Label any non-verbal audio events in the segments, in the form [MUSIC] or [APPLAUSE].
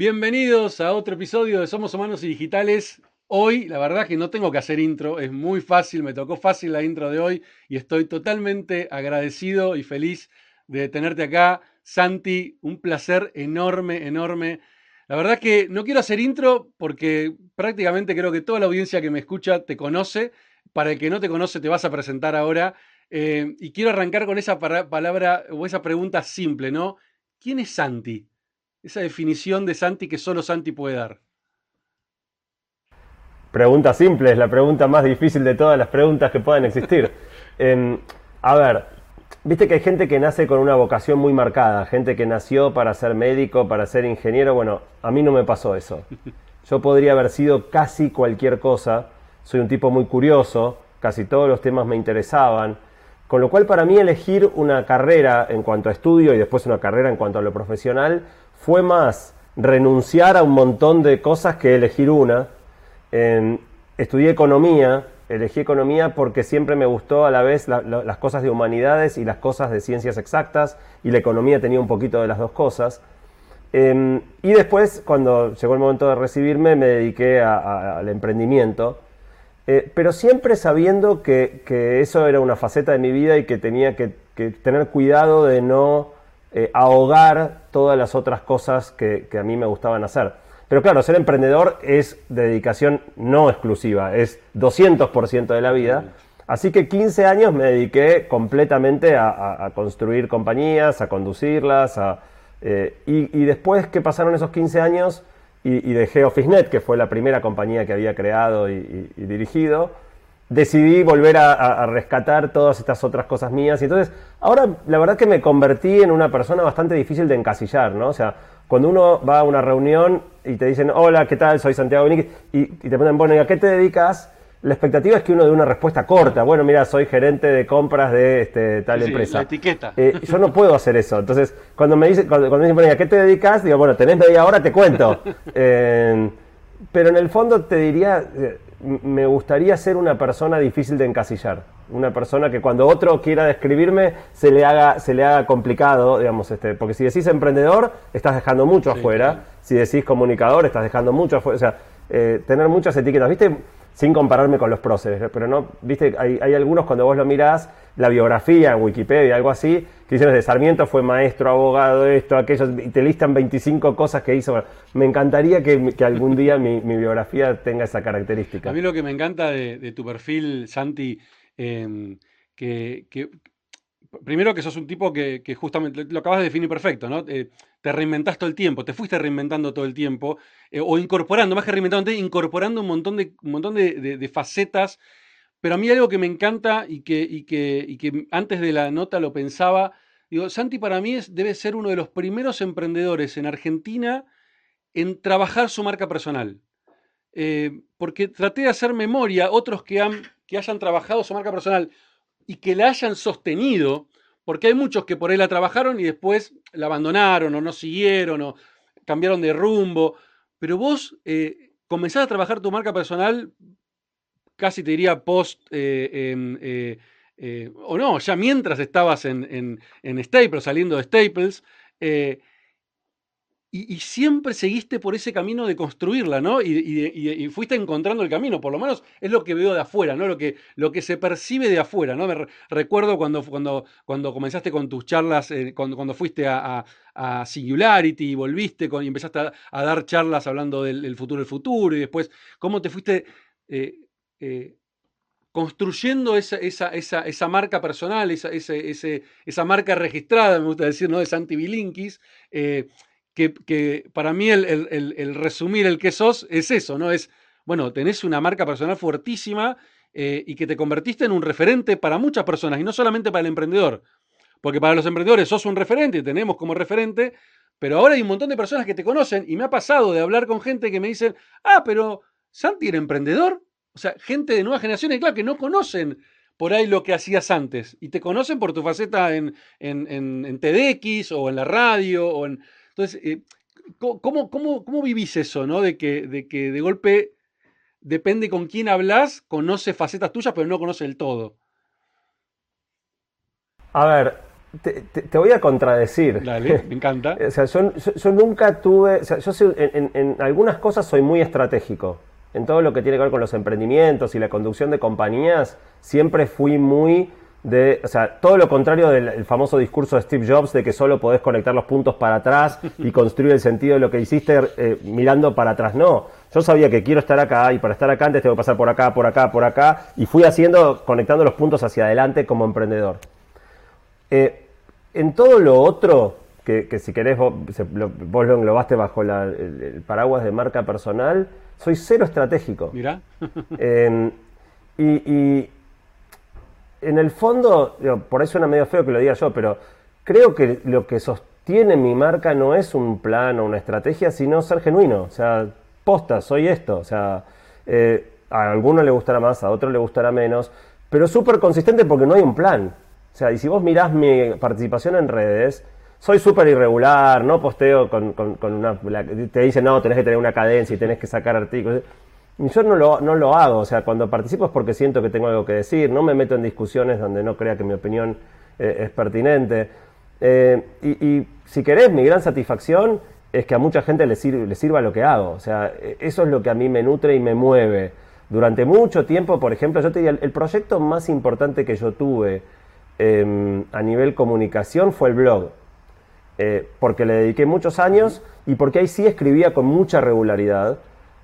Bienvenidos a otro episodio de Somos Humanos y Digitales. Hoy, la verdad que no tengo que hacer intro, es muy fácil, me tocó fácil la intro de hoy y estoy totalmente agradecido y feliz de tenerte acá. Santi, un placer enorme, enorme. La verdad que no quiero hacer intro porque prácticamente creo que toda la audiencia que me escucha te conoce. Para el que no te conoce, te vas a presentar ahora. Eh, y quiero arrancar con esa palabra o esa pregunta simple, ¿no? ¿Quién es Santi? Esa definición de Santi que solo Santi puede dar. Pregunta simple, es la pregunta más difícil de todas las preguntas que puedan existir. [LAUGHS] Em, a ver, viste que hay gente que nace con una vocación muy marcada, gente que nació para ser médico, para ser ingeniero. Bueno, a mí no me pasó eso. [LAUGHS] Yo podría haber sido casi cualquier cosa. Soy un tipo muy curioso, casi todos los temas me interesaban. Con lo cual para mí elegir una carrera en cuanto a estudio y después una carrera en cuanto a lo profesional fue más renunciar a un montón de cosas que elegir una. estudié economía, elegí economía porque siempre me gustó a la vez las cosas de humanidades y las cosas de ciencias exactas y la economía tenía un poquito de las dos cosas. Em, y después, cuando llegó el momento de recibirme, me dediqué al emprendimiento, eh, pero siempre sabiendo que, eso era una faceta de mi vida y que tenía que tener cuidado de no eh, ahogar todas las otras cosas que, a mí me gustaban hacer. Pero claro, ser emprendedor es dedicación no exclusiva, es 200% de la vida. Así que 15 años me dediqué completamente a, construir compañías, a conducirlas, eh, y, después que pasaron esos 15 años y, dejé OfficeNet, que fue la primera compañía que había creado y dirigido, decidí volver a, rescatar todas estas otras cosas mías. Y entonces, ahora la verdad que me convertí en una persona bastante difícil de encasillar, ¿no? O sea, cuando uno va a una reunión y te dicen, hola, ¿qué tal? Soy Santiago Benítez, y, te preguntan, bueno, ¿y a qué te dedicas? La expectativa es que uno dé una respuesta corta. Bueno, mira, soy gerente de compras de este, tal empresa. La etiqueta. Eh, yo no puedo hacer eso. Entonces, cuando me dicen, cuando, me dicen, bueno, ¿a qué te dedicas? Digo, bueno, tenés media hora, te cuento. [LAUGHS] Eh, pero en el fondo te diría, eh, me gustaría ser una persona difícil de encasillar, una persona que cuando otro quiera describirme se le haga, se le haga complicado, digamos, este, porque si decís emprendedor, estás dejando mucho afuera, si decís comunicador, estás dejando mucho afuera, o sea, eh, tener muchas etiquetas, ¿viste? Sin compararme con los próceres, pero no, viste, hay, algunos cuando vos lo mirás, la biografía en Wikipedia, algo así, que dicen de Sarmiento fue maestro, abogado, esto, aquello, y te listan 25 cosas que hizo. Me encantaría que, algún día mi, biografía tenga esa característica. A mí lo que me encanta de, tu perfil, Santi, em, que, primero que sos un tipo que, justamente lo acabas de definir perfecto, ¿no? Eh, te reinventás todo el tiempo, te fuiste reinventando todo el tiempo, eh, o incorporando, más que reinventando, incorporando un montón, de, un montón de, facetas. Pero a mí algo que me encanta y que, que, que, antes de la nota lo pensaba, digo, Santi para mí es, debe ser uno de los primeros emprendedores en Argentina en trabajar su marca personal. Eh, porque traté de hacer memoria, otros que, han, que hayan trabajado su marca personal y que la hayan sostenido, porque hay muchos que por ahí la trabajaron y después la abandonaron o no siguieron o cambiaron de rumbo. Pero vos eh, comenzás a trabajar tu marca personal, casi te diría post, eh, em, eh, o no, ya mientras estabas en, en, Staples, saliendo de Staples, y, siempre seguiste por ese camino de construirla, ¿no? Y, fuiste encontrando el camino, por lo menos es lo que veo de afuera, ¿no? Lo que, se percibe de afuera, ¿no? Me recuerdo cuando, cuando, cuando comenzaste con tus charlas, eh, cuando, fuiste a, Singularity y volviste y empezaste a, dar charlas hablando del, futuro del futuro y después cómo te fuiste eh, eh, construyendo esa, esa, esa, esa, marca personal, esa, esa, marca registrada, me gusta decir, ¿no? De Santi Bilinkis que, para mí el, resumir el que sos es eso, ¿no? Es, bueno, tenés una marca personal fuertísima eh, y que te convertiste en un referente para muchas personas y no solamente para el emprendedor. Porque para los emprendedores sos un referente y tenemos como referente, pero ahora hay un montón de personas que te conocen y me ha pasado de hablar con gente que me dicen, ah, pero Santi era emprendedor. O sea, gente de nuevas generaciones, claro, que no conocen por ahí lo que hacías antes y te conocen por tu faceta en, en, en TEDx o en la radio o en, entonces, eh, ¿cómo, cómo, vivís eso, ¿no? De que, de que de golpe depende con quién hablas, conoce facetas tuyas, pero no conoce el todo. A ver, te, voy a contradecir. Dale, [LAUGHS] me encanta. o sea, yo, nunca tuve, o sea, yo en, algunas cosas soy muy estratégico. En todo lo que tiene que ver con los emprendimientos y la conducción de compañías, siempre fui muy de, o sea, todo lo contrario del famoso discurso de Steve Jobs de que solo podés conectar los puntos para atrás y [LAUGHS] construir el sentido de lo que hiciste eh, mirando para atrás. No, yo sabía que quiero estar acá y para estar acá antes tengo que pasar por acá, por acá, por acá y fui haciendo, conectando los puntos hacia adelante como emprendedor. Eh, en todo lo otro, que, si querés vos lo, englobaste bajo el, paraguas de marca personal, soy cero estratégico. Mira. Em, y, en el fondo, por eso suena medio feo que lo diga yo, pero creo que lo que sostiene mi marca no es un plan o una estrategia, sino ser genuino. O sea, posta, soy esto. O sea, eh, a alguno le gustará más, a otro le gustará menos, pero súper consistente porque no hay un plan. O sea, y si vos mirás mi participación en redes, soy súper irregular, no posteo con, una... te dicen, no, tenés que tener una cadencia y tenés que sacar artículos. Yo no lo, no lo hago, o sea, cuando participo es porque siento que tengo algo que decir, no me meto en discusiones donde no crea que mi opinión eh, es pertinente. Eh, y, si querés, mi gran satisfacción es que a mucha gente le sirva lo que hago. O sea, e, eso es lo que a mí me nutre y me mueve. Durante mucho tiempo, por ejemplo, yo te diría, el proyecto más importante que yo tuve Em, a nivel comunicación fue el blog, eh, porque le dediqué muchos años y porque ahí sí escribía con mucha regularidad,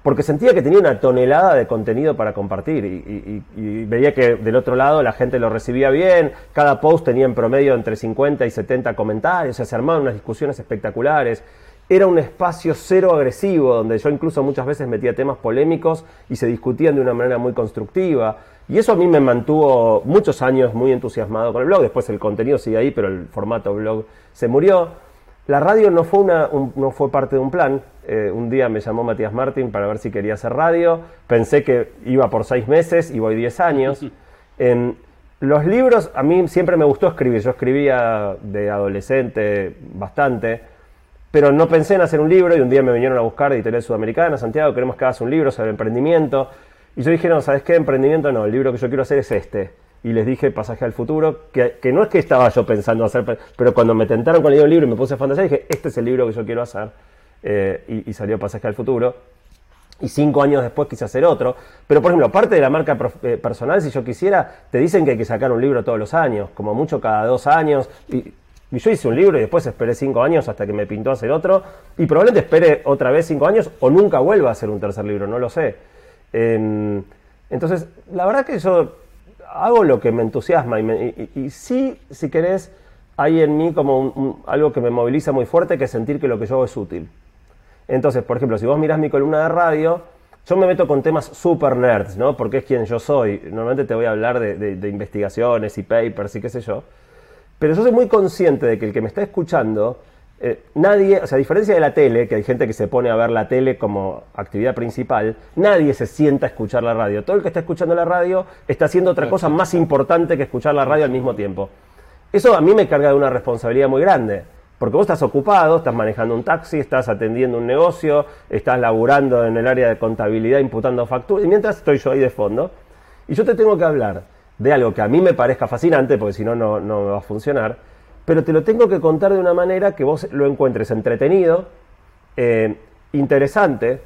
porque sentía que tenía una tonelada de contenido para compartir y, veía que del otro lado la gente lo recibía bien, cada post tenía en promedio entre 50 y 70 comentarios, se armaban unas discusiones espectaculares. Era un espacio cero agresivo, donde yo incluso muchas veces metía temas polémicos y se discutían de una manera muy constructiva. Y eso a mí me mantuvo muchos años muy entusiasmado con el blog. Después el contenido sigue ahí, pero el formato blog se murió. La radio no fue, una, no fue parte de un plan. Eh, un día me llamó Matías Martín para ver si quería hacer radio. Pensé que iba por seis meses y voy diez años. [LAUGHS] En los libros, a mí siempre me gustó escribir. Yo escribía de adolescente bastante, pero no pensé en hacer un libro y un día me vinieron a buscar de Editorial Sudamericana, Santiago, queremos que hagas un libro sobre emprendimiento. Y yo dije, no, ¿sabes qué? Emprendimiento no, el libro que yo quiero hacer es este. Y les dije Pasaje al Futuro, que, no es que estaba yo pensando hacer, pero cuando me tentaron con el libro y me puse a fantasía, dije, este es el libro que yo quiero hacer. Eh, y, salió Pasaje al Futuro. Y cinco años después quise hacer otro. Pero, por ejemplo, parte de la marca eh, personal, si yo quisiera, te dicen que hay que sacar un libro todos los años, como mucho cada dos años. Y, yo hice un libro y después esperé cinco años hasta que me pintó hacer otro. Y probablemente espere otra vez cinco años o nunca vuelva a hacer un tercer libro, no lo sé entonces, la verdad que yo hago lo que me entusiasma y, sí, si querés, hay en mí como algo que me moviliza muy fuerte, que es sentir que lo que yo hago es útil. Entonces, por ejemplo, si vos mirás mi columna de radio, yo me meto con temas super nerds, ¿no? Porque es quien yo soy. Normalmente te voy a hablar de investigaciones y papers y qué sé yo. Pero yo soy muy consciente de que el que me está escuchando eh, nadie, o sea, a diferencia de la tele, que hay gente que se pone a ver la tele como actividad principal, nadie se sienta a escuchar la radio. Todo el que está escuchando la radio está haciendo otra cosa más importante que escuchar la radio al mismo tiempo. Eso a mí me carga de una responsabilidad muy grande, porque vos estás ocupado, estás manejando un taxi, estás atendiendo un negocio, estás laburando en el área de contabilidad, imputando facturas, y mientras estoy yo ahí de fondo, y yo te tengo que hablar de algo que a mí me parezca fascinante, porque si no, no, no va a funcionar, pero te lo tengo que contar de una manera que vos lo encuentres entretenido, eh, interesante,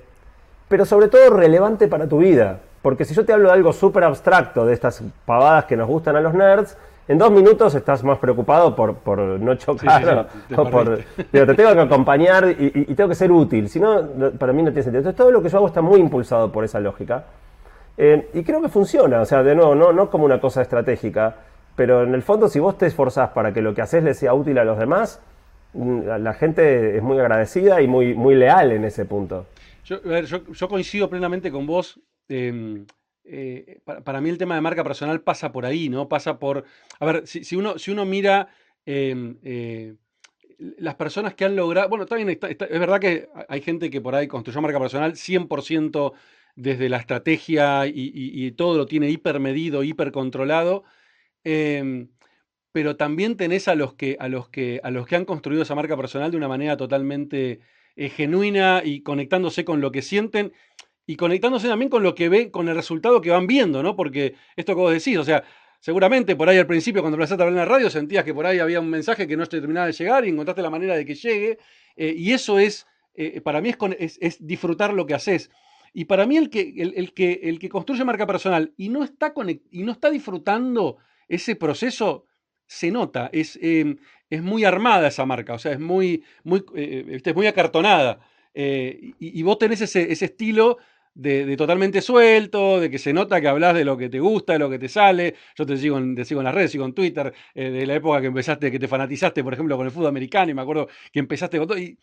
pero sobre todo relevante para tu vida. Porque si yo te hablo de algo súper abstracto, de estas pavadas que nos gustan a los nerds, en dos minutos estás más preocupado por, no chocar o por... Pero te tengo que acompañar y, tengo que ser útil, si no, para mí no tiene sentido. Entonces todo lo que yo hago está muy impulsado por esa lógica. Eh, y creo que funciona, o sea, de nuevo, no, no como una cosa estratégica, pero en el fondo, si vos te esforzás para que lo que haces le sea útil a los demás, mm, la gente es muy agradecida y muy, muy leal en ese punto. Yo, yo, coincido plenamente con vos. Em, eh, para, mí el tema de marca personal pasa por ahí, ¿no? Pasa por... A ver, si, uno, si uno mira... Em, eh, las personas que han logrado, bueno, también es verdad que hay gente que por ahí construyó marca personal 100% desde la estrategia y, y, todo lo tiene hipermedido, hipercontrolado, Em, pero también tenés a los, que, a, los que, a los que han construido esa marca personal de una manera totalmente eh, genuina y conectándose con lo que sienten y conectándose también con lo que ven, con el resultado que van viendo, ¿no? Porque esto que vos decís, o sea, seguramente por ahí al principio cuando empezaste a hablar en la radio sentías que por ahí había un mensaje que no te terminaba de llegar y encontraste la manera de que llegue. Eh, y eso es, eh, para mí es, disfrutar lo que haces. Y para mí el que, el, que, el que construye marca personal y no, está y no está disfrutando ese proceso, se nota, es, em, es muy armada esa marca, o sea, es muy, muy, es muy acartonada. y, vos tenés ese, ese estilo de, totalmente suelto, de que se nota que hablas de lo que te gusta, de lo que te sale. Yo te sigo en, te sigo en las redes, sigo en Twitter, eh, de la época que empezaste, que te fanatizaste, por ejemplo, con el fútbol americano, y me acuerdo que empezaste con todo. Y,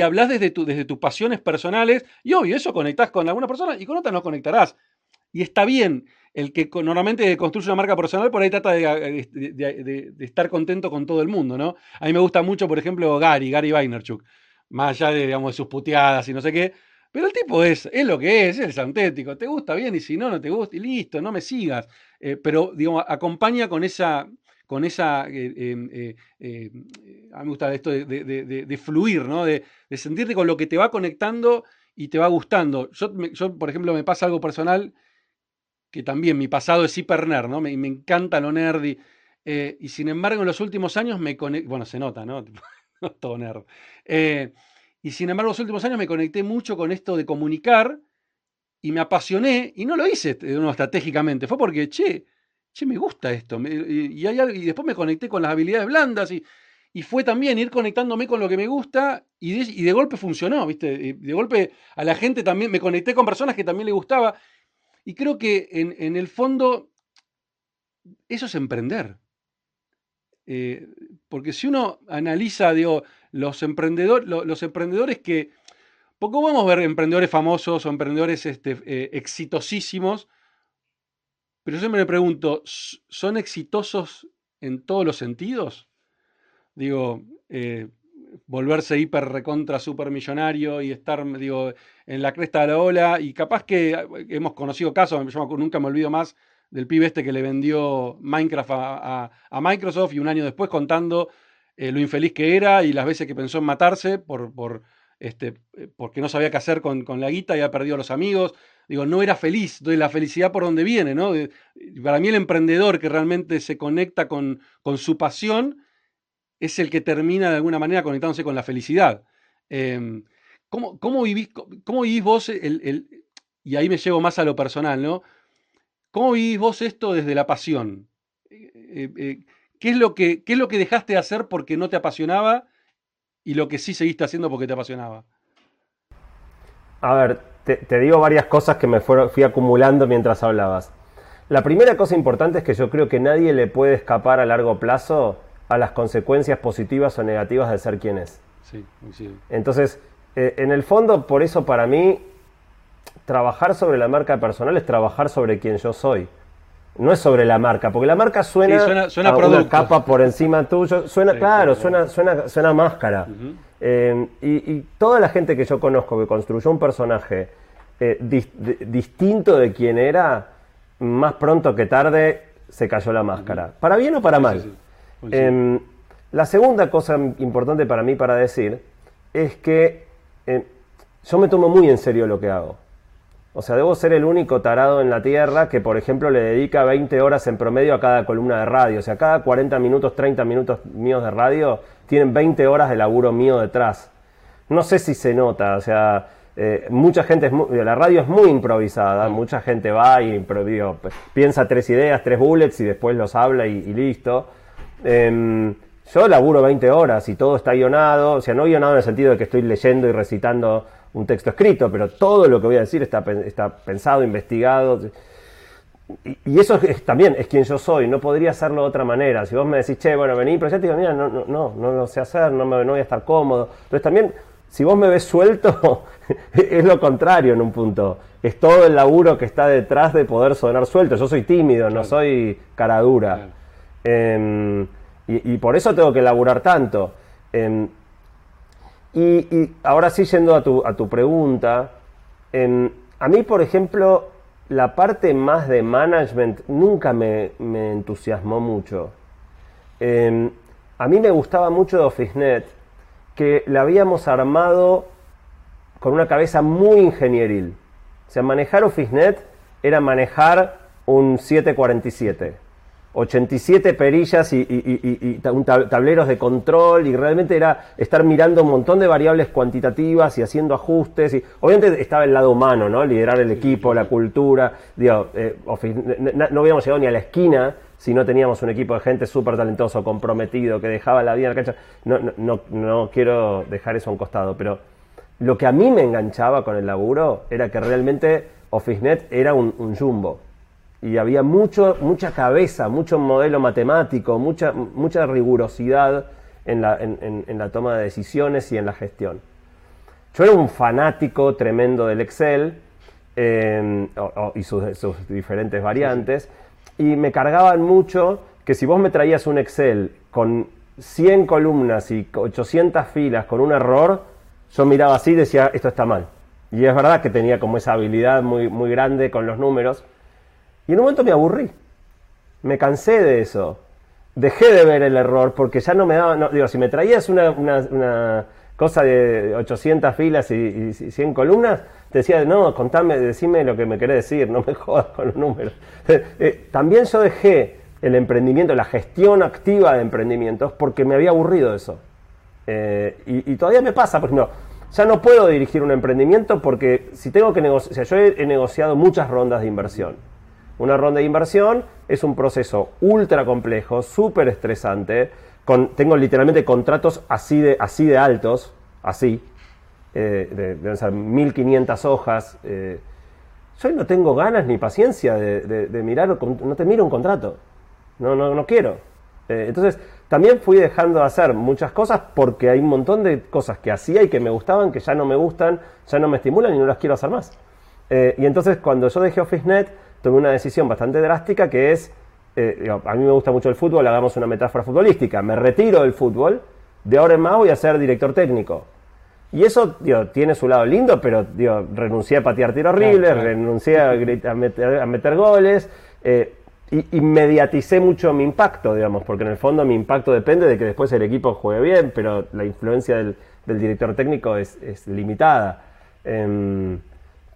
hablas desde, tu, desde tus pasiones personales, y obvio, eso conectás con alguna persona y con otras no conectarás. Y está bien. El que normalmente construye una marca personal por ahí trata de, de, estar contento con todo el mundo, ¿no? A mí me gusta mucho, por ejemplo, Gary, Gary Vaynerchuk. Más allá de, digamos, de sus puteadas y no sé qué, pero el tipo es, es lo que es, es auténtico. Te gusta bien y si no, no te gusta y listo, no me sigas. Eh, pero, digamos, acompaña con esa, con esa, eh, em, eh, a mí me gusta esto de, de, fluir, ¿no? De, sentirte con lo que te va conectando y te va gustando. Yo, yo, por ejemplo, me pasa algo personal que también mi pasado es hiper nerd, ¿no? Me, me encanta lo nerdy. y sin embargo, en los últimos años me conecto, bueno, se nota, ¿no? [LAUGHS] Todo nerd. Y sin embargo, los últimos años me conecté mucho con esto de comunicar y me apasioné, y no lo hice uno estratégicamente, fue porque, che, che, me gusta esto. y, y, después me conecté con las habilidades blandas y, y fue también ir conectándome con lo que me gusta y de, y de golpe funcionó, ¿viste? De golpe a la gente también, me conecté con personas que también le gustaba. Y creo que en, en el fondo eso es emprender. Eh, porque si uno analiza, digo, los, emprendedores, los, emprendedores que, poco vamos a ver emprendedores famosos o emprendedores este, eh, exitosísimos, pero yo siempre me pregunto, ¿son exitosos en todos los sentidos? Digo, eh, volverse hiper recontra super millonario y estar digo, en la cresta de la ola y capaz que hemos conocido casos, yo nunca me olvido más del pibe este que le vendió Minecraft a, Microsoft y un año después contando eh, lo infeliz que era y las veces que pensó en matarse por, por este, eh, porque no sabía qué hacer con, la guita y había perdido a los amigos. Digo, no era feliz, doy la felicidad por donde viene, ¿no? para mí el emprendedor que realmente se conecta con, con, su pasión es el que termina de alguna manera conectándose con la felicidad. Em, ¿cómo, cómo, vivís, cómo, vivís, vos el, el, y ahí me llevo más a lo personal, ¿no? ¿Cómo vivís vos esto desde la pasión? Eh, eh, eh, ¿qué, es lo que, es lo que dejaste de hacer porque no te apasionaba y lo que sí seguiste haciendo porque te apasionaba? A ver, te, digo varias cosas que me fui acumulando mientras hablabas. La primera cosa importante es que yo creo que nadie le puede escapar a largo plazo a las consecuencias positivas o negativas de ser quien es. Sí, sí. Entonces, en el fondo, por eso para mí trabajar sobre la marca personal es trabajar sobre quien yo soy. No es sobre la marca, porque la marca suena, suena, a una capa por encima tuyo, suena, claro, suena, suena, suena máscara. Eh, y, toda la gente que yo conozco que construyó un personaje eh, distinto de quien era, más pronto que tarde se cayó la máscara. ¿Para bien o para mal? Em, la segunda cosa importante para mí para decir es que eh, yo me tomo muy en serio lo que hago. O sea, debo ser el único tarado en la Tierra que, por ejemplo, le dedica 20 horas en promedio a cada columna de radio. O sea, cada 40 minutos, 30 minutos míos de radio tienen 20 horas de laburo mío detrás. No sé si se nota, o sea, eh, mucha gente, es la radio es muy improvisada, mucha gente va y piensa tres ideas, tres bullets y después los habla y, listo. Em, yo laburo 20 horas y todo está guionado, o sea, no guionado en el sentido de que estoy leyendo y recitando un texto escrito, pero todo lo que voy a decir está, está pensado, investigado. Y, eso es, también es quien yo soy, no podría hacerlo de otra manera. Si vos me decís, che, bueno, vení, pero ya te digo, mira, no, no, no, no lo sé hacer, no, me, no voy a estar cómodo. Entonces también, si vos me ves suelto, [LAUGHS] es lo contrario en un punto. Es todo el laburo que está detrás de poder sonar suelto. Yo soy tímido, no soy cara dura. Em, y, por eso tengo que laburar tanto. Em, y, ahora sí, yendo a tu, a tu pregunta, a mí, por ejemplo, la parte más de management nunca me, entusiasmó mucho. Em, a mí me gustaba mucho de OfficeNet que la habíamos armado con una cabeza muy ingenieril. O sea, manejar OfficeNet era manejar un 747. 87 perillas y, y, tableros de control y realmente era estar mirando un montón de variables cuantitativas y haciendo ajustes y obviamente estaba el lado humano, ¿no? Liderar el equipo, la cultura, digo, eh, no, habíamos llegado ni a la esquina si no teníamos un equipo de gente súper talentoso, comprometido, que dejaba la vida en la cancha. No, no, no, quiero dejar eso a un costado, pero lo que a mí me enganchaba con el laburo era que realmente OfficeNet era un, un jumbo y había mucho, mucha cabeza, mucho modelo matemático, mucha, mucha rigurosidad en la, en, la, toma de decisiones y en la gestión. Yo era un fanático tremendo del Excel em, y sus, sus, diferentes variantes, y me cargaban mucho que si vos me traías un Excel con 100 columnas y 800 filas con un error, yo miraba así y decía, esto está mal. Y es verdad que tenía como esa habilidad muy, muy grande con los números, y en un momento me aburrí. Me cansé de eso. Dejé de ver el error porque ya no me daba. digo, si me traías una, cosa de 800 filas y, 100 columnas, te decía, no, contame, decime lo que me querés decir, no me [LAUGHS] jodas con los números. Eh, también yo dejé el emprendimiento, la gestión activa de emprendimientos, porque me había aburrido eso. Eh, y, todavía me pasa, porque no, ya no puedo dirigir un emprendimiento porque si tengo que negociar, o sea, yo he negociado muchas rondas de inversión una ronda de inversión es un proceso ultra complejo, súper estresante. Tengo literalmente contratos así de, así de altos, así, eh, de, de, 1500 hojas. Eh. Yo no tengo ganas ni paciencia de, mirar, no te miro un contrato. No, no, no quiero. Eh, entonces, también fui dejando de hacer muchas cosas porque hay un montón de cosas que hacía y que me gustaban, que ya no me gustan, ya no me estimulan y no las quiero hacer más. y entonces, cuando yo dejé OfficeNet, tomé una decisión bastante drástica que es, eh, a mí me gusta mucho el fútbol, hagamos una metáfora futbolística, me retiro del fútbol, de ahora en más voy a ser director técnico. Y eso tiene su lado lindo, pero renuncié a patear tiros horribles, renuncié a, meter, goles, eh, y, mediaticé mucho mi impacto, digamos, porque en el fondo mi impacto depende de que después el equipo juegue bien, pero la influencia del, director técnico es, limitada. Em,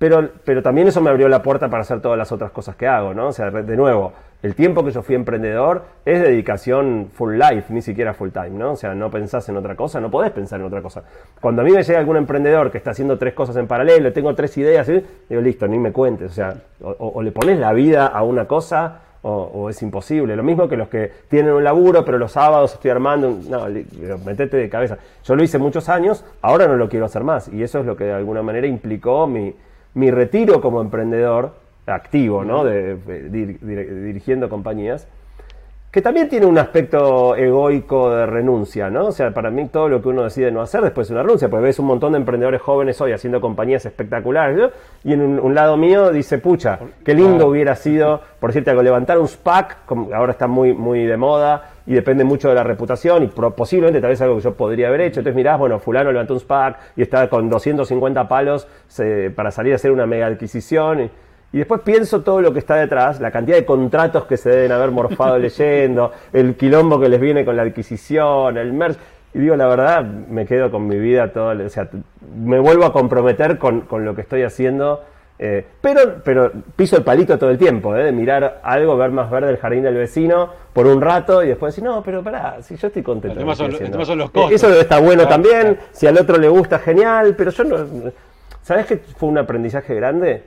pero, pero también eso me abrió la puerta para hacer todas las otras cosas que hago, ¿no? O sea, de nuevo, el tiempo que yo fui emprendedor es dedicación full life, ni siquiera full time, ¿no? O sea, no pensás en otra cosa, no podés pensar en otra cosa. Cuando a mí me llega algún emprendedor que está haciendo tres cosas en paralelo, tengo tres ideas, digo, listo, ni me cuentes. O sea, o, le pones la vida a una cosa o, es imposible. Lo mismo que los que tienen un laburo, pero los sábados estoy armando, no, metete de cabeza. Yo lo hice muchos años, ahora no lo quiero hacer más. Y eso es lo que de alguna manera implicó mi mi retiro como emprendedor activo, ¿no? De, dirigiendo compañías, que también tiene un aspecto egoico de renuncia, ¿no? O sea, para mí todo lo que uno decide no hacer después es una renuncia, porque ves un montón de emprendedores jóvenes hoy haciendo compañías espectaculares, ¿no? Y en un, lado mío dice, pucha, qué lindo hubiera sido, por decirte algo, levantar un SPAC, como ahora está muy, muy de moda, y depende mucho de la reputación y posiblemente tal vez algo que yo podría haber hecho. Entonces mirás, bueno, fulano levantó un SPAC y está con 250 palos para salir a hacer una mega adquisición. Y, después pienso todo lo que está detrás, la cantidad de contratos que se deben haber morfado [LAUGHS] leyendo, el quilombo que les viene con la adquisición, el MERS. Y digo, la verdad, me quedo con mi vida todo, o sea, me vuelvo a comprometer con, con lo que estoy haciendo eh, pero, pero piso el palito todo el tiempo, ¿eh? de mirar algo, ver más verde el jardín del vecino por un rato y después decir, no, pero pará, si yo estoy contento. Eso está bueno también, si al otro le gusta, genial, pero yo no... ¿Sabes que fue un aprendizaje grande?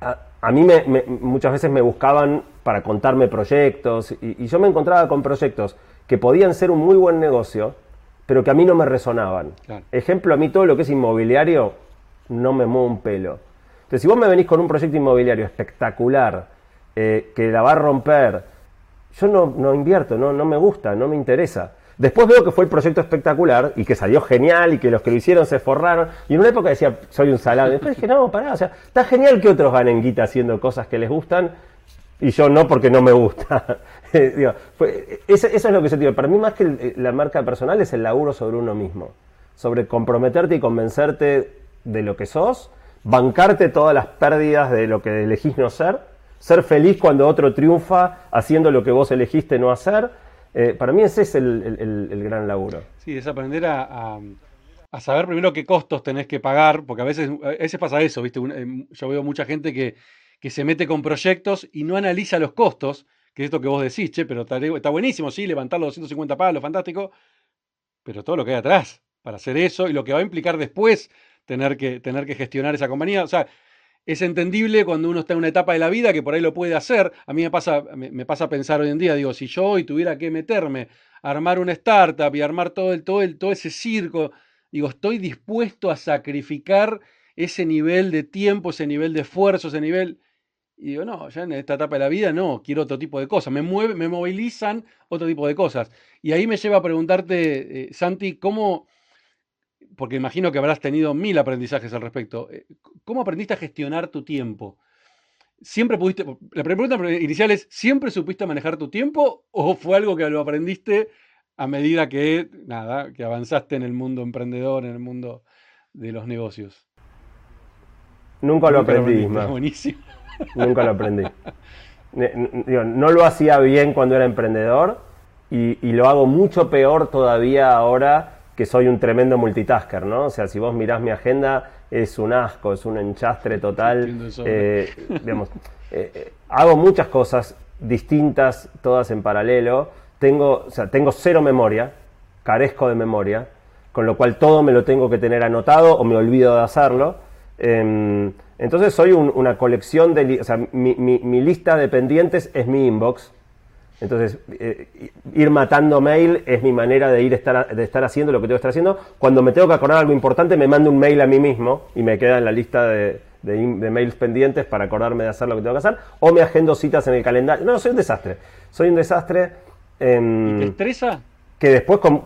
A, mí me, muchas veces me buscaban para contarme proyectos y, yo me encontraba con proyectos que podían ser un muy buen negocio, pero que a mí no me resonaban. Ejemplo, a mí todo lo que es inmobiliario no me muevo un pelo. Entonces, si vos me venís con un proyecto inmobiliario espectacular, eh, que la va a romper, yo no, invierto, no, me gusta, no me interesa. Después veo que fue el proyecto espectacular y que salió genial y que los que lo hicieron se forraron. Y en una época decía, soy un salado. Después dije, no, pará, o sea, está genial que otros ganen guita haciendo cosas que les gustan y yo no porque no me gusta. [LAUGHS] digo, eso, es lo que yo digo. Para mí más que la marca personal es el laburo sobre uno mismo. Sobre comprometerte y convencerte de lo que sos, bancarte todas las pérdidas de lo que elegís no ser, ser feliz cuando otro triunfa haciendo lo que vos elegiste no hacer. Eh, para mí ese es el, gran laburo. Sí, es aprender a, saber primero qué costos tenés que pagar, porque a veces, a veces pasa eso, ¿viste? Eh, yo veo mucha gente que, que se mete con proyectos y no analiza los costos, que es esto que vos decís, che, pero está, está buenísimo, sí, levantar los 250 palos, fantástico, pero todo lo que hay atrás para hacer eso y lo que va a implicar después tener que, tener que gestionar esa compañía. O sea, es entendible cuando uno está en una etapa de la vida que por ahí lo puede hacer. A mí me pasa, me, pasa a pensar hoy en día, digo, si yo hoy tuviera que meterme armar una startup y armar todo, el, todo, el, todo ese circo, digo, estoy dispuesto a sacrificar ese nivel de tiempo, ese nivel de esfuerzo, ese nivel... Y digo, no, ya en esta etapa de la vida no, quiero otro tipo de cosas. Me, mueve, me movilizan otro tipo de cosas. Y ahí me lleva a preguntarte, eh, Santi, ¿cómo, porque imagino que habrás tenido mil aprendizajes al respecto. Eh, ¿Cómo aprendiste a gestionar tu tiempo? ¿Siempre pudiste, la pregunta inicial es, ¿siempre supiste manejar tu tiempo o fue algo que lo aprendiste a medida que, nada, que avanzaste en el mundo emprendedor, en el mundo de los negocios? Nunca, lo aprendí, Buenísimo. Nunca lo aprendí. [LAUGHS] no lo hacía bien cuando era emprendedor y, y lo hago mucho peor todavía ahora que soy un tremendo multitasker, ¿no? O sea, si vos mirás mi agenda, es un asco, es un enchastre total. Eh, digamos, eh, eh, hago muchas cosas distintas, todas en paralelo. Tengo, o sea, tengo cero memoria, carezco de memoria, con lo cual todo me lo tengo que tener anotado o me olvido de hacerlo. Em, entonces soy una colección de... O sea, mi, mi lista de pendientes es mi inbox entonces, eh, ir matando mail es mi manera de ir estar, de estar haciendo lo que tengo que estar haciendo. Cuando me tengo que acordar algo importante, me mando un mail a mí mismo y me queda en la lista de, mails pendientes para acordarme de hacer lo que tengo que hacer. O me agendo citas en el calendario. No, soy un desastre. Soy un desastre. ¿Y te estresa? Que después, con,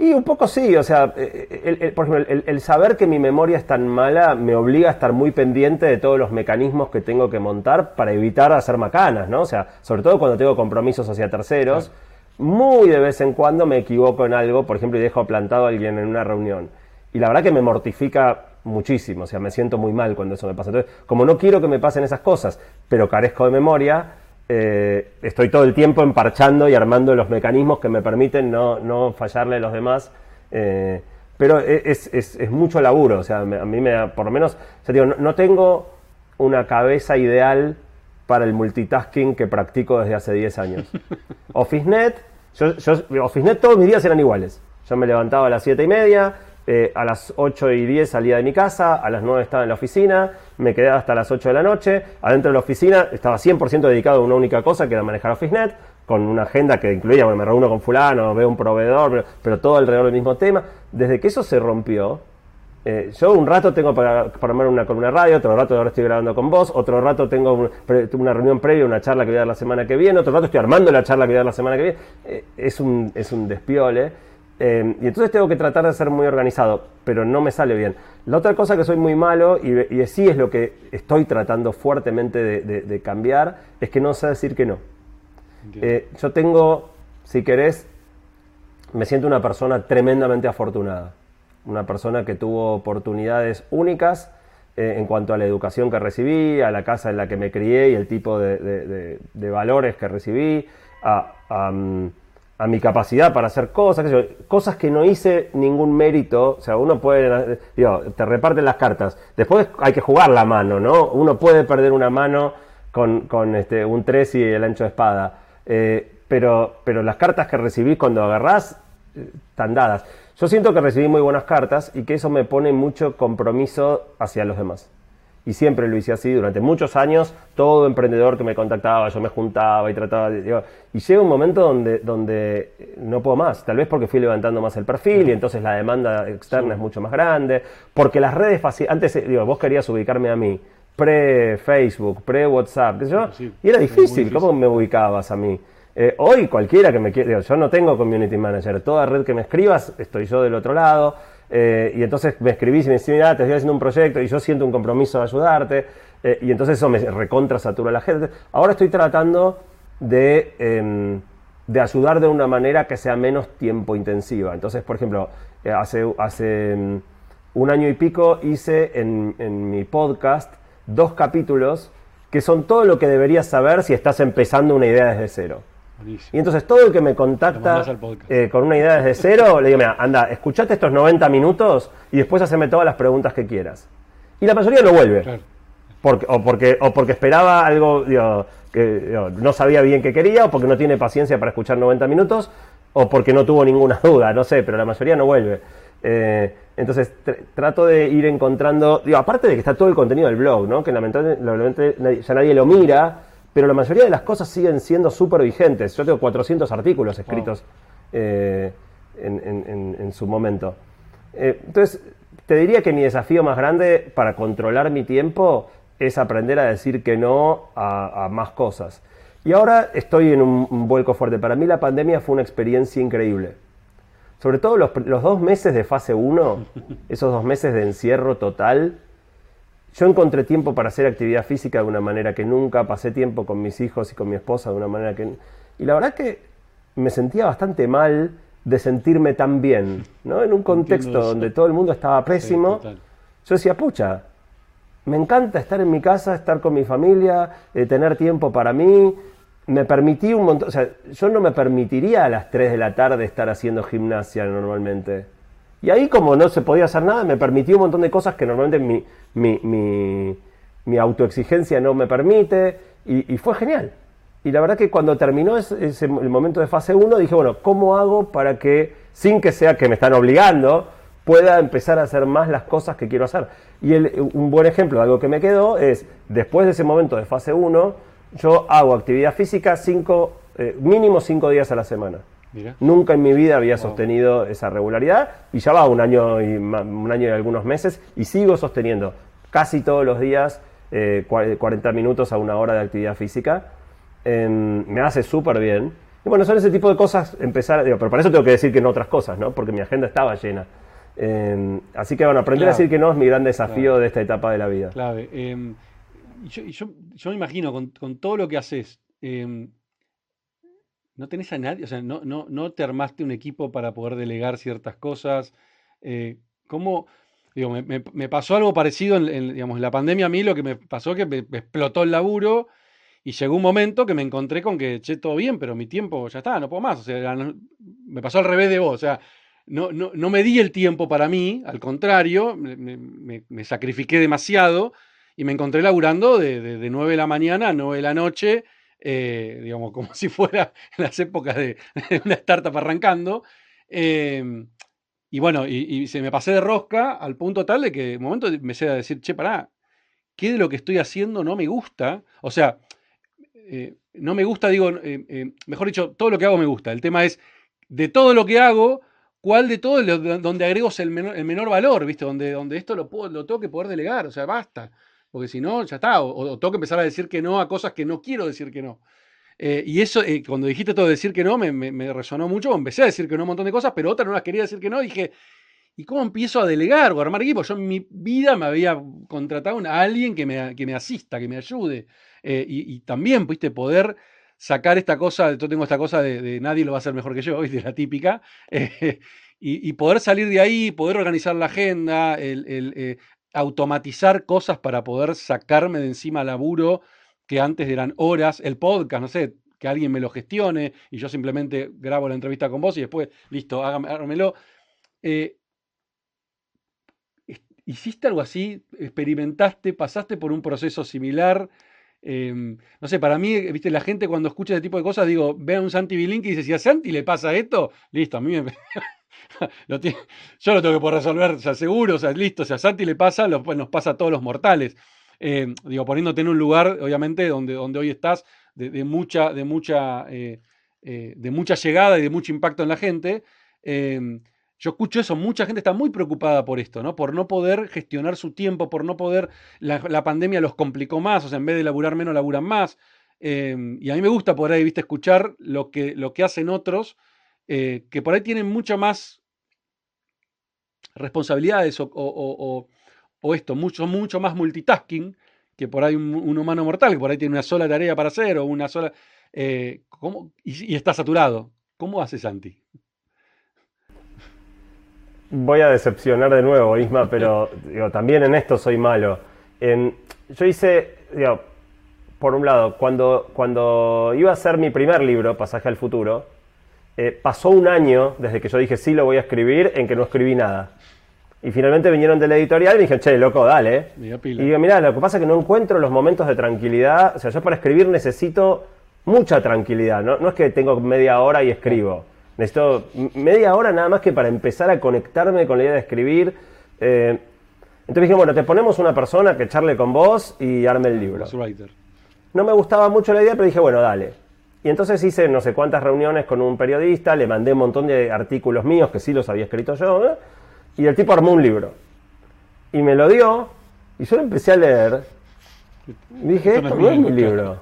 y un poco sí, o sea, eh, por ejemplo, el, saber que mi memoria es tan mala me obliga a estar muy pendiente de todos los mecanismos que tengo que montar para evitar hacer macanas, ¿no? O sea, sobre todo cuando tengo compromisos hacia terceros, muy de vez en cuando me equivoco en algo, por ejemplo, y dejo plantado a alguien en una reunión. Y la verdad que me mortifica muchísimo, o sea, me siento muy mal cuando eso me pasa. Entonces, como no quiero que me pasen esas cosas, pero carezco de memoria, eh, estoy todo el tiempo emparchando y armando los mecanismos que me permiten no, fallarle a los demás. Eh, pero e, es, mucho laburo, o sea, a mí me por lo menos, no, tengo una cabeza ideal para el multitasking que practico desde hace 10 años. [LAUGHS] OfficeNet, yo, yo, OfficeNet todos mis días eran iguales. Yo me levantaba a las 7 y media, eh, a las 8 y 10 salía de mi casa, a las 9 estaba en la oficina, me quedaba hasta las 8 de la noche, adentro de la oficina estaba 100% dedicado a una única cosa que era manejar OfficeNet, con una agenda que incluía, bueno, me reúno con fulano, veo un proveedor, pero, todo alrededor del mismo tema. Desde que eso se rompió, eh, yo un rato tengo para, armar una columna radio, otro rato ahora estoy grabando con vos, otro rato tengo una reunión previa, una charla que voy a dar la semana que viene, otro rato estoy armando la charla que voy a dar la semana que viene. Eh, es, un, es un despiole. Em, y entonces tengo que tratar de ser muy organizado, pero no me sale bien. La otra cosa que soy muy malo, y, sí es lo que estoy tratando fuertemente de, cambiar, es que no sé decir que no. Eh, yo tengo, si querés, me siento una persona tremendamente afortunada. Una persona que tuvo oportunidades únicas eh, en cuanto a la educación que recibí, a la casa en la que me crié y el tipo de, valores que recibí, a, mm, a mi capacidad para hacer cosas, cosas que no hice ningún mérito, o sea, uno puede, digo, te reparten las cartas, después hay que jugar la mano, ¿no? Uno puede perder una mano con, este, un 3 y el ancho de espada, eh, pero, pero las cartas que recibí cuando agarrás, eh, están dadas. Yo siento que recibí muy buenas cartas y que eso me pone mucho compromiso hacia los demás y siempre lo hice así durante muchos años. Todo emprendedor que me contactaba, yo me juntaba y trataba de. y llega un momento donde, donde no puedo más. Tal vez porque fui levantando más el perfil y entonces la demanda externa es mucho más grande. Porque las redes fáciles. Antes, eh, digo, vos querías ubicarme a mí pre-Facebook, pre-WhatsApp, y era difícil. ¿Cómo me ubicabas a mí? Eh, hoy cualquiera que me quiera, yo no tengo community manager, toda red que me escribas estoy yo del otro lado. Eh, y entonces me escribís y me decís, mira, te estoy haciendo un proyecto y yo siento un compromiso de ayudarte. Eh, y entonces eso me recontra satura a la gente. Ahora estoy tratando de, em, de ayudar de una manera que sea menos tiempo intensiva. Entonces, por ejemplo, eh, hace, hace em, un año y pico hice en, en mi podcast dos capítulos que son todo lo que deberías saber si estás empezando una idea desde cero. Y entonces todo el que me contacta eh, con una idea desde cero, le digo, mira, anda, escuchate estos 90 minutos y después haceme todas las preguntas que quieras. Y la mayoría no vuelve. porque, o, porque, o porque esperaba algo que no sabía bien qué quería, o porque no tiene paciencia para escuchar 90 minutos, o porque no tuvo ninguna [LAUGHS] duda, no sé, pero la mayoría no vuelve. Eh, entonces trato de ir encontrando, digo, aparte de que está todo el contenido del blog, ¿no? que lamentablemente ya nadie lo mira, pero la mayoría de las cosas siguen siendo súper vigentes. Yo tengo 400 artículos escritos eh, en, su momento. Eh, entonces, te diría que mi desafío más grande para controlar mi tiempo es aprender a decir que no a, más cosas. Y ahora estoy en un, vuelco fuerte. Para mí la pandemia fue una experiencia increíble. Sobre todo los, dos meses de fase 1, [LAUGHS] esos dos meses de encierro total, yo encontré tiempo para hacer actividad física de una manera que nunca, pasé tiempo con mis hijos y con mi esposa de una manera que... Y la verdad que me sentía bastante mal de sentirme tan bien, ¿no? En un contexto donde todo el mundo estaba pésimo. yo decía, pucha, me encanta estar en mi casa, estar con mi familia, eh, tener tiempo para mí. Me permití un montón, o sea, yo no me permitiría a las 3 de la tarde estar haciendo gimnasia normalmente. Y ahí como no se podía hacer nada, me permití un montón de cosas que normalmente mi, mi, mi, mi autoexigencia no me permite y, fue genial. Y la verdad que cuando terminó ese, el momento de fase 1 dije, bueno, ¿cómo hago para que, sin que sea que me están obligando, pueda empezar a hacer más las cosas que quiero hacer? Y un buen ejemplo, algo que me quedó, es después de ese momento de fase 1, yo hago actividad física cinco, eh, mínimo 5 días a la semana. Nunca en mi vida había sostenido esa regularidad y ya va un año y, un año y algunos meses y sigo sosteniendo casi todos los días 40 eh, minutos a una hora de actividad física. Em, me hace súper bien. Y bueno, son ese tipo de cosas, empezar, digo, pero para eso tengo que decir que no otras cosas, ¿no? Porque mi agenda estaba llena. Em, así que bueno, aprender a decir que no es mi gran desafío de esta etapa de la vida. Clave. Em, yo, yo, me imagino, con, con, todo lo que haces, no tenés a nadie, o sea, no, no, no te armaste un equipo para poder delegar ciertas cosas. Eh, ¿Cómo? Digo, me, pasó algo parecido en, digamos, la pandemia a mí, lo que me pasó que me, explotó el laburo y llegó un momento que me encontré con que, che, todo bien, pero mi tiempo ya está, no puedo más. O sea, me pasó al revés de vos, o sea, no, no, no me di el tiempo para mí, al contrario, me, sacrifiqué demasiado y me encontré laburando de, de, de 9 de la mañana a 9 de la noche eh, digamos, como [LAUGHS] si fuera en las épocas de, una startup arrancando. Em, y bueno, y, se me pasé de rosca al punto tal de que de momento me sé a decir, che, pará, ¿qué de lo que estoy haciendo no me gusta? O sea, eh, no me gusta, digo, eh, mejor dicho, todo lo que hago me gusta. El tema es, de todo lo que hago, ¿cuál de todo donde agrego el menor, el menor valor, ¿viste? Donde, donde esto lo, puedo, lo tengo que poder delegar, o sea, basta porque si no, ya está, o, tengo que empezar a decir que no a cosas que no quiero decir que no. Eh, y eso, eh, cuando dijiste todo de decir que no, me, resonó mucho, empecé a decir que no un montón de cosas, pero otras no las quería decir que no, dije, ¿y cómo empiezo a delegar o a armar equipo? Yo en mi vida me había contratado a alguien que me, que me asista, que me ayude, eh, y, también, pudiste poder sacar esta cosa, yo tengo esta cosa de, nadie lo va a hacer mejor que yo, [LAUGHS] de la típica, [LAUGHS] y, poder salir de ahí, poder organizar la agenda, el, automatizar cosas para poder sacarme de encima laburo que antes eran horas, el podcast, no sé, que alguien me lo gestione y yo simplemente grabo la entrevista con vos y después, listo, hágamelo. Eh, ¿Hiciste algo así? ¿Experimentaste? ¿Pasaste por un proceso similar? Em, no sé, para mí, viste, la gente cuando escucha ese tipo de cosas, digo, ve a un Santi Bilink y dice, si a Santi le pasa esto, listo, a mí me, [LAUGHS] [LAUGHS] yo lo tengo que poder resolver, o sea, seguro, o sea, listo, o sea, a Santi le pasa, lo, pues, nos pasa a todos los mortales. Eh, digo, poniéndote en un lugar, obviamente, donde, donde hoy estás, de, mucha, de, mucha, eh, eh, de mucha llegada y de mucho impacto en la gente. yo escucho eso, mucha gente está muy preocupada por esto, ¿no? Por no poder gestionar su tiempo, por no poder, la, pandemia los complicó más, o sea, en vez de laburar menos, laburan más. y a mí me gusta por ahí, viste, escuchar lo que, lo que hacen otros, que por ahí tienen mucha más responsabilidades o, esto, mucho, mucho más multitasking que por ahí un, humano mortal, que por ahí tiene una sola tarea para hacer o una sola... Eh, y, está saturado. ¿Cómo hace Santi? Voy a decepcionar de nuevo, Isma, pero [LAUGHS] también en esto soy malo. yo hice, por un lado, cuando, cuando iba a hacer mi primer libro, Pasaje al Futuro, eh, pasó un año desde que yo dije sí lo voy a escribir en que no escribí nada. Y finalmente vinieron de la editorial y me dijeron, che, loco, dale. Y digo, mirá, lo que pasa es que no encuentro los momentos de tranquilidad. O sea, yo para escribir necesito mucha tranquilidad. No, no es que tengo media hora y escribo. Necesito media hora nada más que para empezar a conectarme con la idea de escribir. Eh, entonces dije, bueno, te ponemos una persona que charle con vos y arme el libro. No me gustaba mucho la idea, pero dije, bueno, dale. Y entonces hice no sé cuántas reuniones con un periodista, le mandé un montón de artículos míos que sí los había escrito yo, ¿eh? y el tipo armó un libro. Y me lo dio, y yo lo empecé a leer. Y dije, Esto no esto es no es mío, mi libro.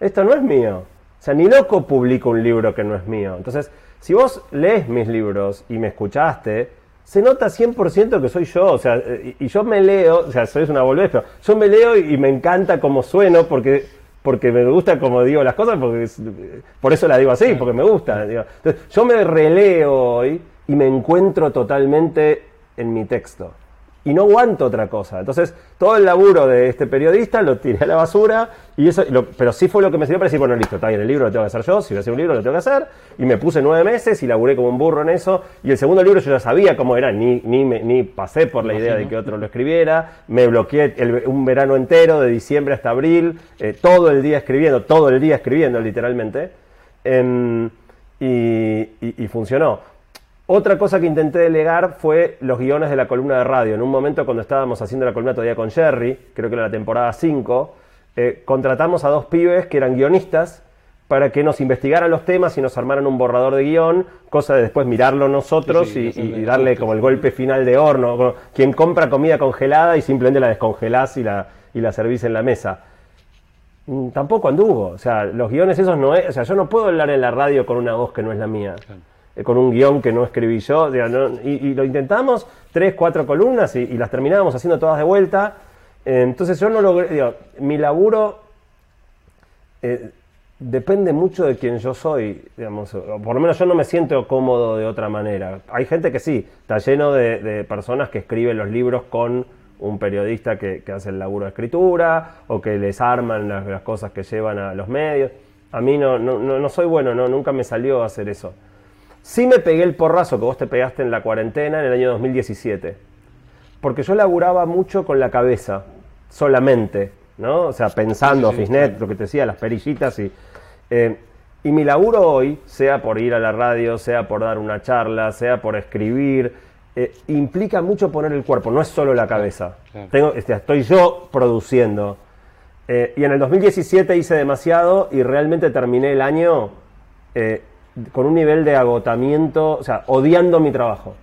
Esto no es mío. O sea, ni loco publico un libro que no es mío. Entonces, si vos lees mis libros y me escuchaste, se nota 100% que soy yo. O sea, eh, y y yo me leo, o sea, soy una boludez, pero yo me leo y me encanta cómo sueno porque, porque me gusta como digo las cosas, porque es- por eso la digo así, porque me gusta. digo. Entonces, yo me releo hoy y me encuentro totalmente en mi texto y no aguanto otra cosa. Entonces, todo el laburo de este periodista lo tiré a la basura, y eso, lo- pero sí fue lo que me sirvió para decir, bueno, listo, está bien, el libro lo tengo que hacer yo, si voy a hacer un libro lo tengo que hacer, y me puse nueve meses y laburé como un burro en eso, y el segundo libro yo ya sabía cómo era, ni, ni, me- ni pasé por la idea de que otro lo escribiera, me bloqueé el- un verano entero, de diciembre hasta abril, eh, todo el día escribiendo, todo el día escribiendo literalmente, em, y, y- y funcionó. Otra cosa que intenté delegar fue los guiones de la columna de radio. En un momento cuando estábamos haciendo la columna todavía con Jerry, creo que era la temporada 5, eh, contratamos a dos pibes que eran guionistas para que nos investigaran los temas y nos armaran un borrador de guion, cosa de después mirarlo nosotros Sí, sí, y- darle como el golpe final de horno. Quien compra comida congelada y simplemente la descongelás y la, y la servís en la mesa. Mm, Tampoco anduvo. O sea, los guiones esos no es. O sea, yo no puedo hablar en la radio con una voz que no es la mía. Claro. Eh, Con un guion que no escribí yo. y, lo intentamos, tres, cuatro columnas y, las terminábamos haciendo todas de vuelta. Entonces yo no logré. Digo, mi laburo eh, depende mucho de quién yo soy. Digamos, o por lo menos yo no me siento cómodo de otra manera. Hay gente que sí, está lleno de, personas que escriben los libros con un periodista que, que hace el laburo de escritura o que les arman las, cosas que llevan a los medios. A mí no, no, no, no soy bueno, no, nunca me salió hacer eso. Sí me pegué el porrazo que vos te pegaste en la cuarentena en el año 2017. Porque yo laburaba mucho con la cabeza, solamente, ¿no? O sea, pensando, Sí, Fisnet, lo que te decía, las perillitas y... eh, y mi laburo hoy, sea por ir a la radio, sea por dar una charla, sea por escribir, eh, implica mucho poner el cuerpo, no es solo la cabeza. claro. Tengo, este, estoy yo produciendo. Eh, y en el 2017 hice demasiado y realmente terminé el año eh, con un nivel de agotamiento, o sea, odiando mi trabajo.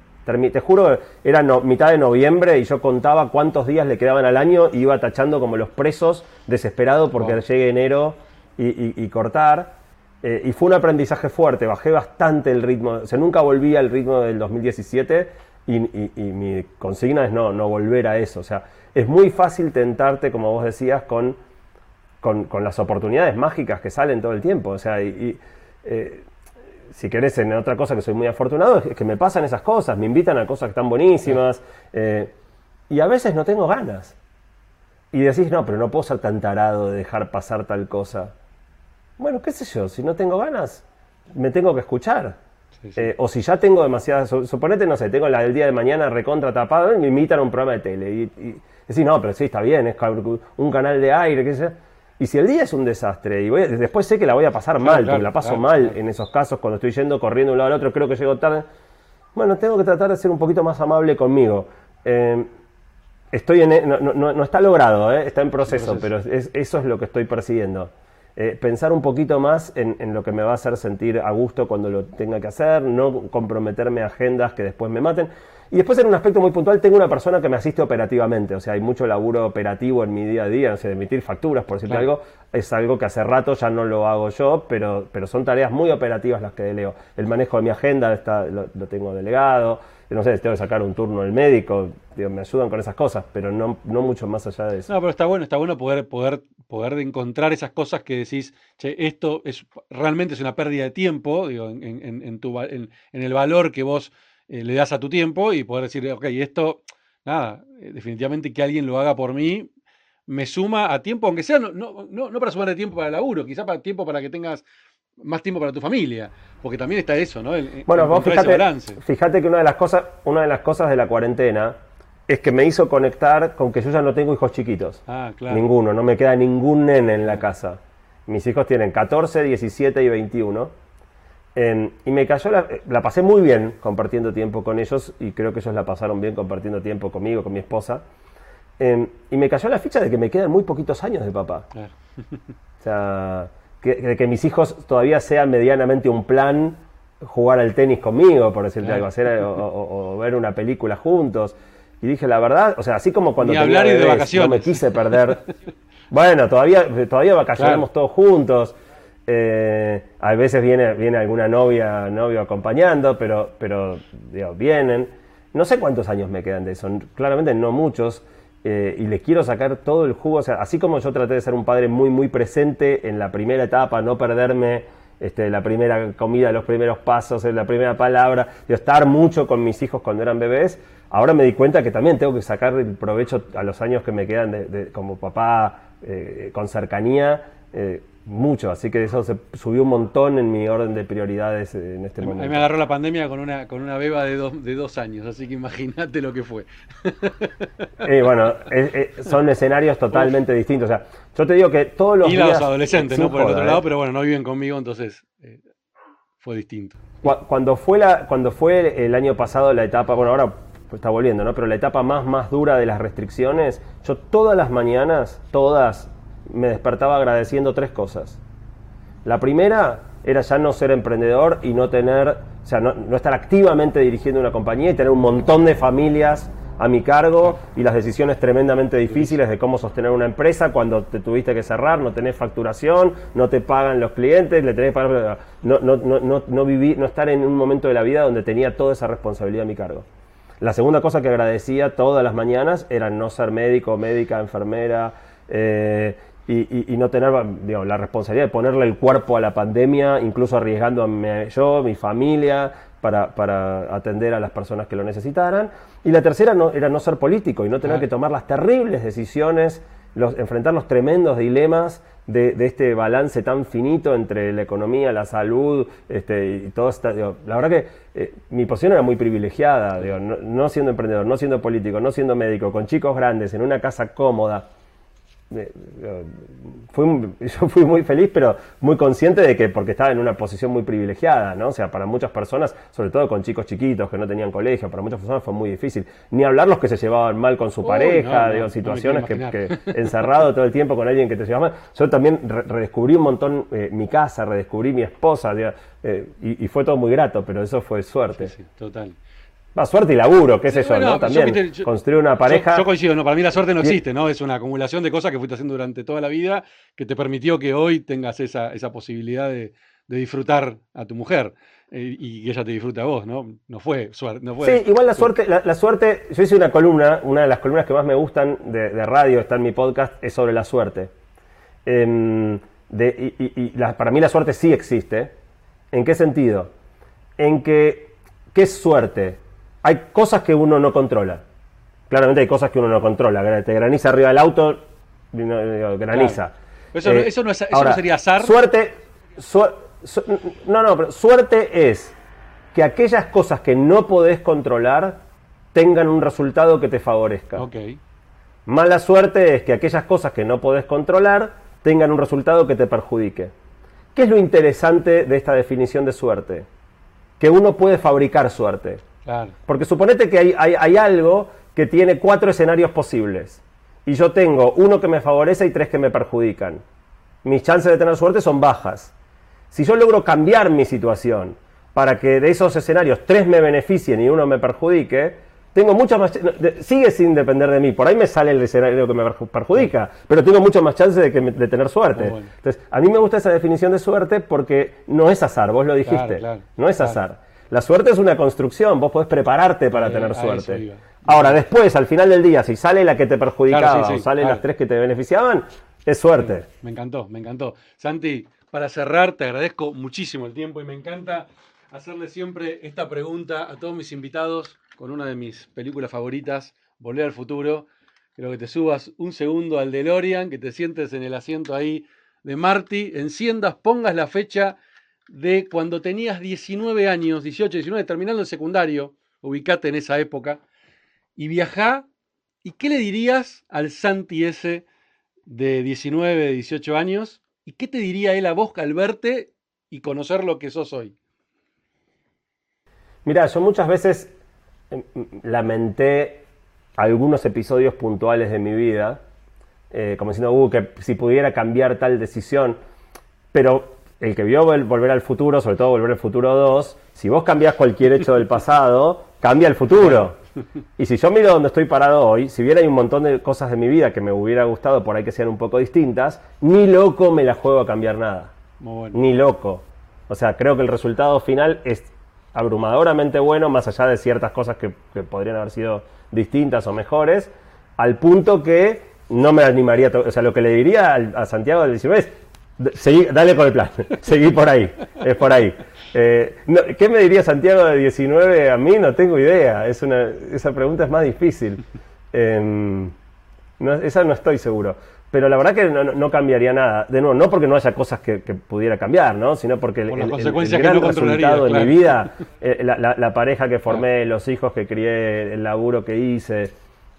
Te juro, era no- mitad de noviembre y yo contaba cuántos días le quedaban al año y iba tachando como los presos, desesperado porque Wow. llegue enero y, y- y cortar. Eh, y fue un aprendizaje fuerte, bajé bastante el ritmo, o sea, nunca volví al ritmo del 2017 y, mi consigna es no, no volver a eso. O sea, es muy fácil tentarte, como vos decías, con, con, con las oportunidades mágicas que salen todo el tiempo. O sea, y, y, eh, si querés, en otra cosa que soy muy afortunado, es que me pasan esas cosas, me invitan a cosas que están buenísimas, eh, y a veces no tengo ganas. Y decís, no, pero no puedo ser tan tarado de dejar pasar tal cosa. Bueno, qué sé yo, si no tengo ganas, me tengo que escuchar. Sí, sí. Eh, o si ya tengo demasiadas, su- suponete, no sé, tengo la del día de mañana recontra tapado y me invitan a un programa de tele. Y, y decís, no, pero sí, está bien, es un canal de aire, qué sé yo. Y si el día es un desastre, y voy a- después sé que la voy a pasar mal, claro, porque la paso claro, mal en esos casos cuando estoy yendo corriendo de un lado al otro, creo que llego tarde. Bueno, tengo que tratar de ser un poquito más amable conmigo. Eh, estoy en, e- no, no- no- está logrado, ¿eh? está en proceso, proceso. pero es- eso es lo que estoy persiguiendo. Eh, pensar un poquito más en, en lo que me va a hacer sentir a gusto cuando lo tenga que hacer, no comprometerme a agendas que después me maten. Y después en un aspecto muy puntual tengo una persona que me asiste operativamente, o sea, hay mucho laburo operativo en mi día a día, o sea, de emitir facturas, por decirte Claro. algo, es algo que hace rato ya no lo hago yo, pero, pero son tareas muy operativas las que delego. El manejo de mi agenda está, lo, lo tengo delegado, no sé, tengo que sacar un turno del médico, digo, me ayudan con esas cosas, pero no, no mucho más allá de eso. No, pero está bueno, está bueno poder, poder, poder encontrar esas cosas que decís, che, esto es realmente es una pérdida de tiempo, digo, en, en- en tu, va- en, en el valor que vos eh, le das a tu tiempo y poder decir, ok, esto, nada, eh, definitivamente que alguien lo haga por mí, me suma a tiempo, aunque sea, no, no, no, no para sumar de tiempo para el laburo, quizá para tiempo para que tengas más tiempo para tu familia, porque también está eso, ¿no? El- Bueno, vos fíjate, fíjate que una de las cosas, una de las cosas de la cuarentena es que me hizo conectar con que yo ya no tengo hijos chiquitos. Ah, claro. Ninguno, no me queda ningún nene en la casa. Mis hijos tienen 14, 17 y 21. Eh, y me cayó la, la pasé muy bien compartiendo tiempo con ellos y creo que ellos la pasaron bien compartiendo tiempo conmigo, con mi esposa. Eh, y me cayó la ficha de que me quedan muy poquitos años de papá. Claro. O sea, que, de que mis hijos todavía sean medianamente un plan jugar al tenis conmigo, por decirte Claro. algo, hacer, o, o- o ver una película juntos. Y dije, la verdad, o sea, así como cuando tenía hablar y de vacaciones. no me quise perder. bueno, todavía, todavía vacacionamos Claro. todos juntos. Eh, a veces viene, viene alguna novia, novio acompañando, pero, pero digo, vienen. No sé cuántos años me quedan de eso, claramente no muchos. eh, y le quiero sacar todo el jugo, o sea, así como yo traté de ser un padre muy, muy presente en la primera etapa, no perderme este, la primera comida, los primeros pasos, la primera palabra, de estar mucho con mis hijos cuando eran bebés, ahora me di cuenta que también tengo que sacar el provecho a los años que me quedan de, como papá eh, con cercanía, eh, mucho, así que eso se subió un montón en mi orden de prioridades eh, en este A mí momento. me agarró la pandemia con una, con una beba de dos, de dos años, así que imagínate lo que fue. Eh, bueno, eh, son escenarios totalmente distintos. O sea, yo te digo que todos los y días. los adolescentes, ¿no? Por el otro eh, lado, pero bueno, no viven conmigo, entonces eh, fue distinto. Cu- Cuando fue, la, cuando fue el año pasado la etapa, bueno, ahora está volviendo, ¿no? Pero la etapa más, más dura de las restricciones, yo todas las mañanas, todas, me despertaba agradeciendo tres cosas. La primera era ya no ser emprendedor y no tener, o sea, no, estar activamente dirigiendo una compañía y tener un montón de familias a mi cargo y las decisiones tremendamente difíciles de cómo sostener una empresa cuando te tuviste que cerrar, no tenés facturación, no te pagan los clientes, le tenés que pagar, no, no, no, no, no viví- no estar en un momento de la vida donde tenía toda esa responsabilidad a mi cargo. La segunda cosa que agradecía todas las mañanas era no ser médico, médica, enfermera eh, y, y- y no tener la responsabilidad de ponerle el cuerpo a la pandemia, incluso arriesgándome yo, mi familia, para, para atender a las personas que lo necesitaran. Y la tercera no, era no ser político y no tener Claro. que tomar las terribles decisiones, los, enfrentar los tremendos dilemas de, de este balance tan finito entre la economía, la salud este, y todo esta, digo, la verdad que eh, mi posición era muy privilegiada, digo, no, no siendo emprendedor, no siendo político, no siendo médico, con chicos grandes, en una casa cómoda. Eh, fui [LAUGHS] yo fui muy feliz, pero muy consciente de que porque estaba en una posición muy privilegiada, ¿no? O sea, para muchas personas, sobre todo con chicos chiquitos que no tenían colegio, para muchas personas fue muy difícil. Ni hablar los que se llevaban mal con su Uy, pareja, no, digo, no situaciones que, encerrado todo el tiempo con alguien que te llevaba mal. Yo también re- redescubrí un montón eh, mi casa, redescubrí mi esposa, digo, eh, y, y fue todo muy grato, pero eso fue suerte. Sí, total. Va, suerte y laburo, qué sé yo, Bueno, ¿no? También yo- construir una pareja. Yo, coincido, no, para mí la suerte no existe, ¿no? Es una acumulación de cosas que fuiste haciendo durante toda la vida que te permitió que hoy tengas esa, esa posibilidad de, de disfrutar a tu mujer eh, y que ella te disfrute a vos, ¿no? No fue suerte. No fue, Sí, igual la suerte, la, la suerte, yo hice una columna, una de las columnas que más me gustan de, de radio, está en mi podcast, es sobre la suerte. Em, de- y, y- y la- para mí la suerte sí existe. ¿En qué sentido? En que, ¿qué es suerte? Hay cosas que uno no controla. Claramente hay cosas que uno no controla. Te graniza arriba del auto, graniza. Claro. Eso no- eso no es- eso no sería azar. Suerte, su- su- no, no, pero suerte es que aquellas cosas que no podés controlar tengan un resultado que te favorezca. Ok. Mala suerte es que aquellas cosas que no podés controlar tengan un resultado que te perjudique. ¿Qué es lo interesante de esta definición de suerte? Que uno puede fabricar suerte. Claro. Porque suponete que hay, hay- hay algo que tiene cuatro escenarios posibles. Y yo tengo uno que me favorece y tres que me perjudican. Mis chances de tener suerte son bajas. Si yo logro cambiar mi situación para que de esos escenarios tres me beneficien y uno me perjudique, tengo muchas más... Sigue sin depender de mí. Por ahí me sale el escenario que me perju- perjudica, pero tengo muchas más chances de, que me- de tener suerte. Bueno. Entonces, a mí me gusta esa definición de suerte porque no es azar, vos lo dijiste. Claro, claro, no es claro. azar. La suerte es una construcción, vos podés prepararte para Eh, tener suerte. Ahora, después, al final del día, si sale la que te perjudicaba Claro, sí, sí, o salen claro. las tres que te beneficiaban, es suerte. Me encantó, me encantó. Santi, para cerrar, te agradezco muchísimo el tiempo y me encanta hacerle siempre esta pregunta a todos mis invitados con una de mis películas favoritas, Volver al Futuro. Creo que te subas un segundo al DeLorean, que te sientes en el asiento ahí de Marty, enciendas, pongas la fecha de cuando tenías 19 años, 18, 19, terminando el secundario, ubicate en esa época, y viajá, ¿y qué le dirías al Santi ese de 19, 18 años? ¿Y qué te diría él a vos al verte y conocer lo que sos hoy? Mira, yo muchas veces em, lamenté algunos episodios puntuales de mi vida, eh, como diciendo, uh, que si pudiera cambiar tal decisión, pero el que vio Volver al Futuro, sobre todo Volver al Futuro 2, si vos cambiás cualquier hecho del pasado, cambia el futuro. Y si yo miro donde estoy parado hoy, si bien hay un montón de cosas de mi vida que me hubiera gustado por ahí que sean un poco distintas, ni loco me la juego a cambiar nada. Ni loco. O sea, creo que el resultado final es abrumadoramente bueno, más allá de ciertas cosas que, podrían haber sido distintas o mejores, al punto que no me animaría, o sea, lo que le diría a, Santiago del 19 es, seguí, dale con el plan, [LAUGHS] seguí por ahí, es por ahí. Eh, ¿Qué me diría Santiago de 19 a mí? No tengo idea, es una, esa pregunta es más difícil. Em, esa no estoy seguro. Pero la verdad que no, cambiaría nada. De nuevo, no porque no haya cosas que, pudiera cambiar, ¿no? Sino porque el, el, gran resultado de mi vida, eh, la, pareja que formé, los hijos que crié, el laburo que hice,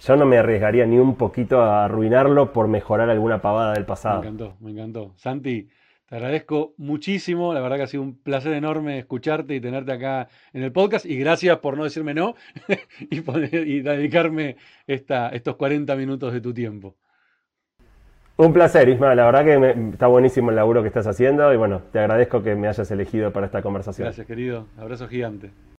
yo no me arriesgaría ni un poquito a arruinarlo por mejorar alguna pavada del pasado. Me encantó, me encantó. Santi, te agradezco muchísimo, la verdad que ha sido un placer enorme escucharte y tenerte acá en el podcast y gracias por no decirme no [LAUGHS] y, y dedicarme esta, estos 40 minutos de tu tiempo. Un placer, Isma. La verdad que está buenísimo el laburo que estás haciendo y bueno, te agradezco que me hayas elegido para esta conversación. Gracias, querido. Abrazo gigante.